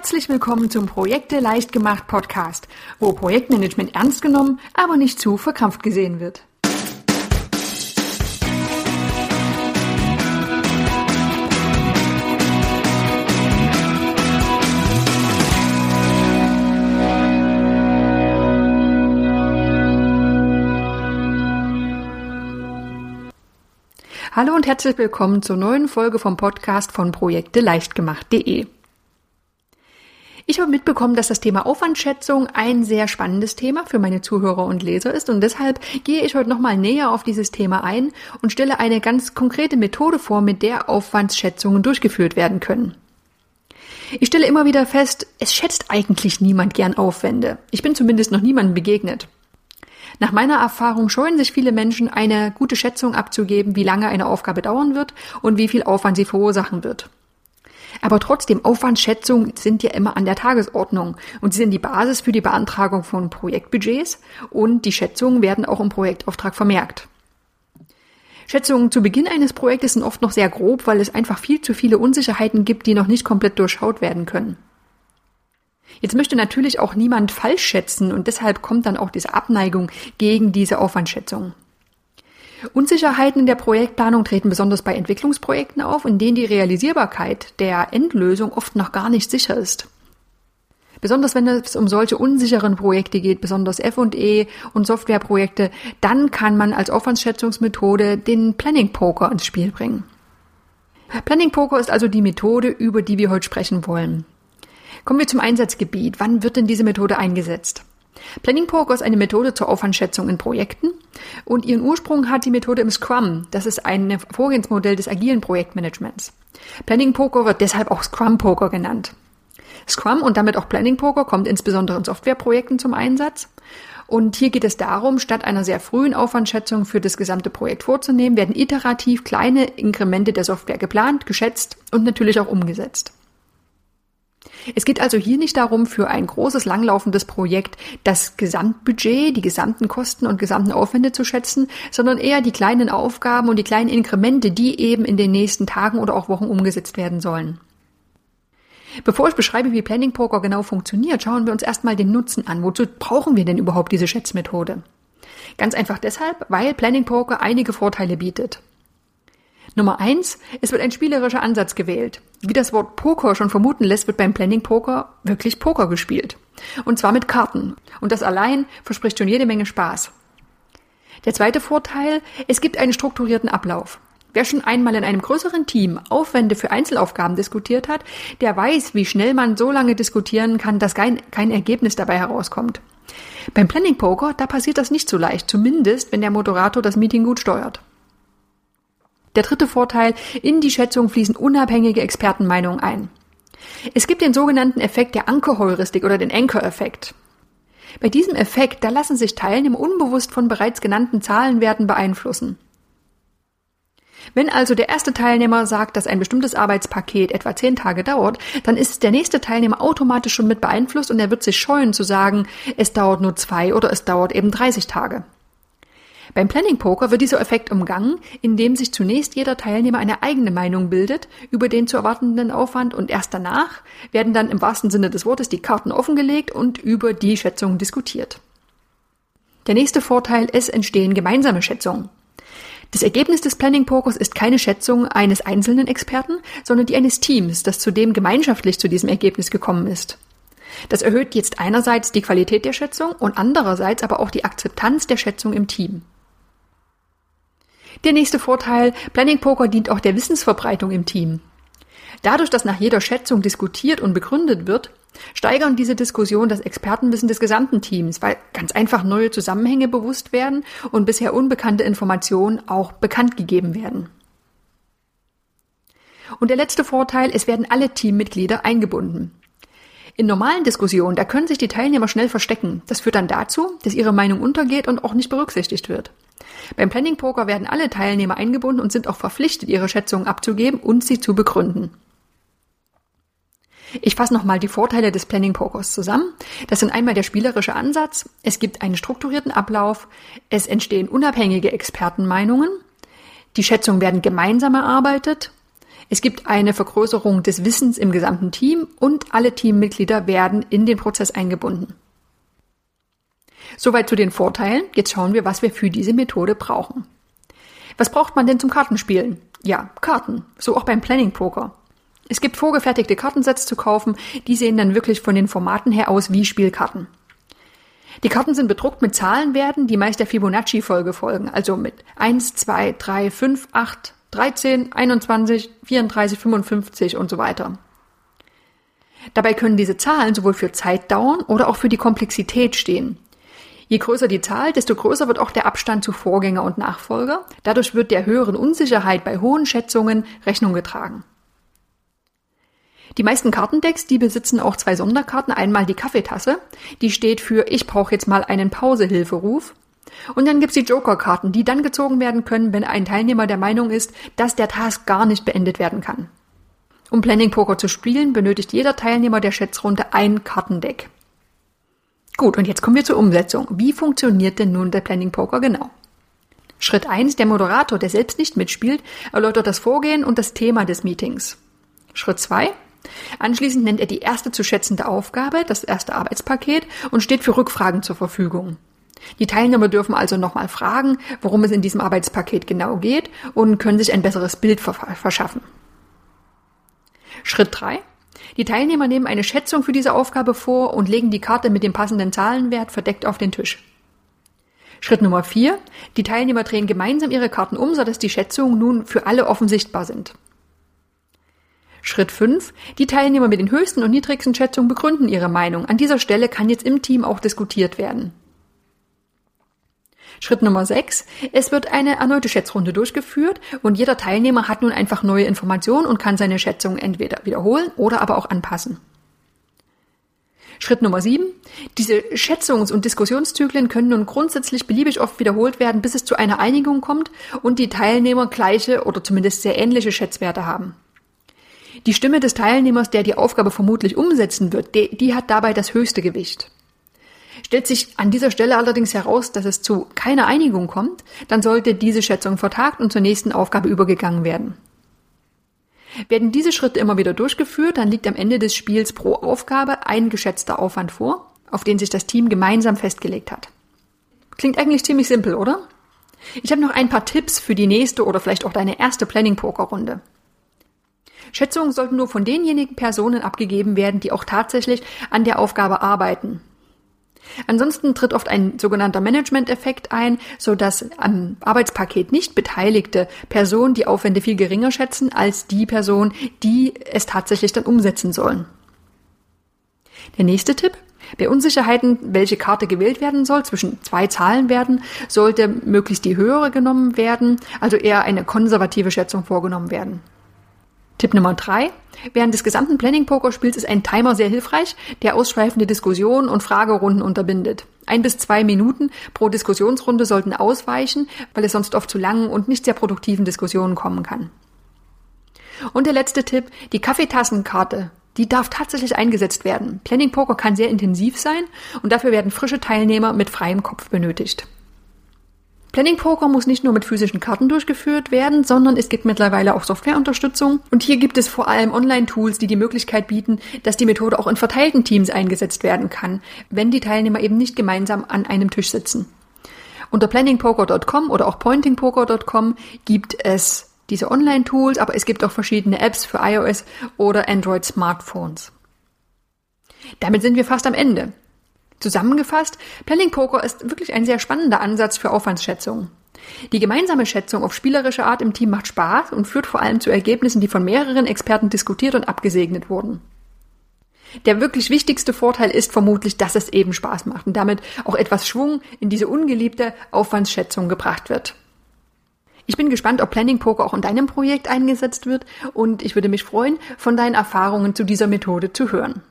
Herzlich willkommen zum Projekte leicht gemacht Podcast, wo Projektmanagement ernst genommen, aber nicht zu verkrampft gesehen wird. Hallo und herzlich willkommen zur neuen Folge vom Podcast von Projekte leichtgemacht.de. Ich habe mitbekommen, dass das Thema Aufwandschätzung ein sehr spannendes Thema für meine Zuhörer und Leser ist und deshalb gehe ich heute nochmal näher auf dieses Thema ein und stelle eine ganz konkrete Methode vor, mit der Aufwandsschätzungen durchgeführt werden können. Ich stelle immer wieder fest, es schätzt eigentlich niemand gern Aufwände. Ich bin zumindest noch niemandem begegnet. Nach meiner Erfahrung scheuen sich viele Menschen, eine gute Schätzung abzugeben, wie lange eine Aufgabe dauern wird und wie viel Aufwand sie verursachen wird. Aber trotzdem, Aufwandschätzungen sind ja immer an der Tagesordnung und sie sind die Basis für die Beantragung von Projektbudgets und die Schätzungen werden auch im Projektauftrag vermerkt. Schätzungen zu Beginn eines Projektes sind oft noch sehr grob, weil es einfach viel zu viele Unsicherheiten gibt, die noch nicht komplett durchschaut werden können. Jetzt möchte natürlich auch niemand falsch schätzen und deshalb kommt dann auch diese Abneigung gegen diese Aufwandschätzung. Unsicherheiten in der Projektplanung treten besonders bei Entwicklungsprojekten auf, in denen die Realisierbarkeit der Endlösung oft noch gar nicht sicher ist. Besonders wenn es um solche unsicheren Projekte geht, besonders F&E und Softwareprojekte, dann kann man als Aufwandsschätzungsmethode den Planning Poker ins Spiel bringen. Planning Poker ist also die Methode, über die wir heute sprechen wollen. Kommen wir zum Einsatzgebiet. Wann wird denn diese Methode eingesetzt? Planning Poker ist eine Methode zur Aufwandschätzung in Projekten und ihren Ursprung hat die Methode im Scrum. Das ist ein Vorgehensmodell des agilen Projektmanagements. Planning Poker wird deshalb auch Scrum Poker genannt. Scrum und damit auch Planning Poker kommt insbesondere in Softwareprojekten zum Einsatz. Und hier geht es darum, statt einer sehr frühen Aufwandschätzung für das gesamte Projekt vorzunehmen, werden iterativ kleine Inkremente der Software geplant, geschätzt und natürlich auch umgesetzt. Es geht also hier nicht darum, für ein großes, langlaufendes Projekt das Gesamtbudget, die gesamten Kosten und gesamten Aufwände zu schätzen, sondern eher die kleinen Aufgaben und die kleinen Inkremente, die eben in den nächsten Tagen oder auch Wochen umgesetzt werden sollen. Bevor ich beschreibe, wie Planning Poker genau funktioniert, schauen wir uns erstmal den Nutzen an. Wozu brauchen wir denn überhaupt diese Schätzmethode? Ganz einfach deshalb, weil Planning Poker einige Vorteile bietet. Nummer eins, es wird ein spielerischer Ansatz gewählt. Wie das Wort Poker schon vermuten lässt, wird beim Planning Poker wirklich Poker gespielt. Und zwar mit Karten. Und das allein verspricht schon jede Menge Spaß. Der zweite Vorteil, es gibt einen strukturierten Ablauf. Wer schon einmal in einem größeren Team Aufwände für Einzelaufgaben diskutiert hat, der weiß, wie schnell man so lange diskutieren kann, dass kein, kein Ergebnis dabei herauskommt. Beim Planning Poker, da passiert das nicht so leicht, zumindest wenn der Moderator das Meeting gut steuert. Der dritte Vorteil, in die Schätzung fließen unabhängige Expertenmeinungen ein. Es gibt den sogenannten Effekt der Ankerheuristik oder den Anchor-Effekt. Bei diesem Effekt, da lassen sich Teilnehmer unbewusst von bereits genannten Zahlenwerten beeinflussen. Wenn also der erste Teilnehmer sagt, dass ein bestimmtes Arbeitspaket etwa zehn Tage dauert, dann ist der nächste Teilnehmer automatisch schon mit beeinflusst und er wird sich scheuen zu sagen, es dauert nur zwei oder es dauert eben 30 Tage. Beim Planning Poker wird dieser Effekt umgangen, indem sich zunächst jeder Teilnehmer eine eigene Meinung bildet über den zu erwartenden Aufwand und erst danach werden dann im wahrsten Sinne des Wortes die Karten offengelegt und über die Schätzungen diskutiert. Der nächste Vorteil, es entstehen gemeinsame Schätzungen. Das Ergebnis des Planning Pokers ist keine Schätzung eines einzelnen Experten, sondern die eines Teams, das zudem gemeinschaftlich zu diesem Ergebnis gekommen ist. Das erhöht jetzt einerseits die Qualität der Schätzung und andererseits aber auch die Akzeptanz der Schätzung im Team. Der nächste Vorteil, Planning Poker dient auch der Wissensverbreitung im Team. Dadurch, dass nach jeder Schätzung diskutiert und begründet wird, steigern diese Diskussionen das Expertenwissen des gesamten Teams, weil ganz einfach neue Zusammenhänge bewusst werden und bisher unbekannte Informationen auch bekannt gegeben werden. Und der letzte Vorteil, es werden alle Teammitglieder eingebunden. In normalen Diskussionen, da können sich die Teilnehmer schnell verstecken. Das führt dann dazu, dass ihre Meinung untergeht und auch nicht berücksichtigt wird. Beim Planning Poker werden alle Teilnehmer eingebunden und sind auch verpflichtet, ihre Schätzungen abzugeben und sie zu begründen. Ich fasse nochmal die Vorteile des Planning Pokers zusammen. Das sind einmal der spielerische Ansatz, es gibt einen strukturierten Ablauf, es entstehen unabhängige Expertenmeinungen, die Schätzungen werden gemeinsam erarbeitet, Es gibt eine Vergrößerung des Wissens im gesamten Team und alle Teammitglieder werden in den Prozess eingebunden. Soweit zu den Vorteilen. Jetzt schauen wir, was wir für diese Methode brauchen. Was braucht man denn zum Kartenspielen? Ja, Karten. So auch beim Planning Poker. Es gibt vorgefertigte Kartensets zu kaufen, die sehen dann wirklich von den Formaten her aus wie Spielkarten. Die Karten sind bedruckt mit Zahlenwerten, die meist der Fibonacci-Folge folgen, also mit 1, 2, 3, 5, 8, 13, 21, 34, 55 und so weiter. Dabei können diese Zahlen sowohl für Zeitdauern oder auch für die Komplexität stehen. Je größer die Zahl, desto größer wird auch der Abstand zu Vorgänger und Nachfolger. Dadurch wird der höheren Unsicherheit bei hohen Schätzungen Rechnung getragen. Die meisten Kartendecks, die besitzen auch zwei Sonderkarten. Einmal die Kaffeetasse, die steht für Ich brauche jetzt mal einen Pausehilferuf. Und dann gibt's die Joker-Karten, die dann gezogen werden können, wenn ein Teilnehmer der Meinung ist, dass der Task gar nicht beendet werden kann. Um Planning Poker zu spielen, benötigt jeder Teilnehmer der Schätzrunde ein Kartendeck. Gut, und jetzt kommen wir zur Umsetzung. Wie funktioniert denn nun der Planning Poker genau? Schritt eins: Der Moderator, der selbst nicht mitspielt, erläutert das Vorgehen und das Thema des Meetings. Schritt zwei: Anschließend nennt er die erste zu schätzende Aufgabe, das erste Arbeitspaket und steht für Rückfragen zur Verfügung. Die Teilnehmer dürfen also nochmal fragen, worum es in diesem Arbeitspaket genau geht und können sich ein besseres Bild verschaffen. Schritt drei: Die Teilnehmer nehmen eine Schätzung für diese Aufgabe vor und legen die Karte mit dem passenden Zahlenwert verdeckt auf den Tisch. Schritt Nummer vier: Die Teilnehmer drehen gemeinsam ihre Karten um, sodass die Schätzungen nun für alle offen sichtbar sind. Schritt 5. Die Teilnehmer mit den höchsten und niedrigsten Schätzungen begründen ihre Meinung. An dieser Stelle kann jetzt im Team auch diskutiert werden. Schritt Nummer 6. Es wird eine erneute Schätzrunde durchgeführt und jeder Teilnehmer hat nun einfach neue Informationen und kann seine Schätzung entweder wiederholen oder aber auch anpassen. Schritt Nummer 7. Diese Schätzungs- und Diskussionszyklen können nun grundsätzlich beliebig oft wiederholt werden, bis es zu einer Einigung kommt und die Teilnehmer gleiche oder zumindest sehr ähnliche Schätzwerte haben. Die Stimme des Teilnehmers, der die Aufgabe vermutlich umsetzen wird, die, die hat dabei das höchste Gewicht. Stellt sich an dieser Stelle allerdings heraus, dass es zu keiner Einigung kommt, dann sollte diese Schätzung vertagt und zur nächsten Aufgabe übergegangen werden. Werden diese Schritte immer wieder durchgeführt, dann liegt am Ende des Spiels pro Aufgabe ein geschätzter Aufwand vor, auf den sich das Team gemeinsam festgelegt hat. Klingt eigentlich ziemlich simpel, oder? Ich habe noch ein paar Tipps für die nächste oder vielleicht auch deine erste Planning-Poker-Runde. Schätzungen sollten nur von denjenigen Personen abgegeben werden, die auch tatsächlich an der Aufgabe arbeiten. Ansonsten tritt oft ein sogenannter Management-Effekt ein, so dass am Arbeitspaket nicht beteiligte Personen die Aufwände viel geringer schätzen als die Person, die es tatsächlich dann umsetzen sollen. Der nächste Tipp. Bei Unsicherheiten, welche Karte gewählt werden soll, zwischen zwei Zahlen werden, sollte möglichst die höhere genommen werden, also eher eine konservative Schätzung vorgenommen werden. Tipp Nummer drei. Während des gesamten Planning-Pokerspiels ist ein Timer sehr hilfreich, der ausschweifende Diskussionen und Fragerunden unterbindet. Ein bis zwei Minuten pro Diskussionsrunde sollten ausweichen, weil es sonst oft zu langen und nicht sehr produktiven Diskussionen kommen kann. Und der letzte Tipp, die Kaffeetassenkarte. Die darf tatsächlich eingesetzt werden. Planning Poker kann sehr intensiv sein und dafür werden frische Teilnehmer mit freiem Kopf benötigt. Planning Poker muss nicht nur mit physischen Karten durchgeführt werden, sondern es gibt mittlerweile auch Softwareunterstützung. Und hier gibt es vor allem Online-Tools, die die Möglichkeit bieten, dass die Methode auch in verteilten Teams eingesetzt werden kann, wenn die Teilnehmer eben nicht gemeinsam an einem Tisch sitzen. Unter planningpoker.com oder auch pointingpoker.com gibt es diese Online-Tools, aber es gibt auch verschiedene Apps für iOS oder Android Smartphones. Damit sind wir fast am Ende. Zusammengefasst, Planning Poker ist wirklich ein sehr spannender Ansatz für Aufwandsschätzung. Die gemeinsame Schätzung auf spielerische Art im Team macht Spaß und führt vor allem zu Ergebnissen, die von mehreren Experten diskutiert und abgesegnet wurden. Der wirklich wichtigste Vorteil ist vermutlich, dass es eben Spaß macht und damit auch etwas Schwung in diese ungeliebte Aufwandsschätzung gebracht wird. Ich bin gespannt, ob Planning Poker auch in deinem Projekt eingesetzt wird und ich würde mich freuen, von deinen Erfahrungen zu dieser Methode zu hören.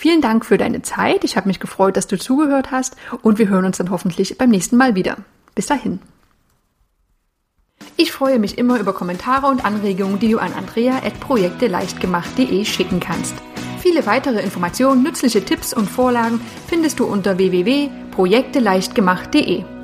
Vielen Dank für deine Zeit. Ich habe mich gefreut, dass du zugehört hast und wir hören uns dann hoffentlich beim nächsten Mal wieder. Bis dahin. Ich freue mich immer über Kommentare und Anregungen, die du an andrea.projekteleichtgemacht.de schicken kannst. Viele weitere Informationen, nützliche Tipps und Vorlagen findest du unter www.projekteleichtgemacht.de.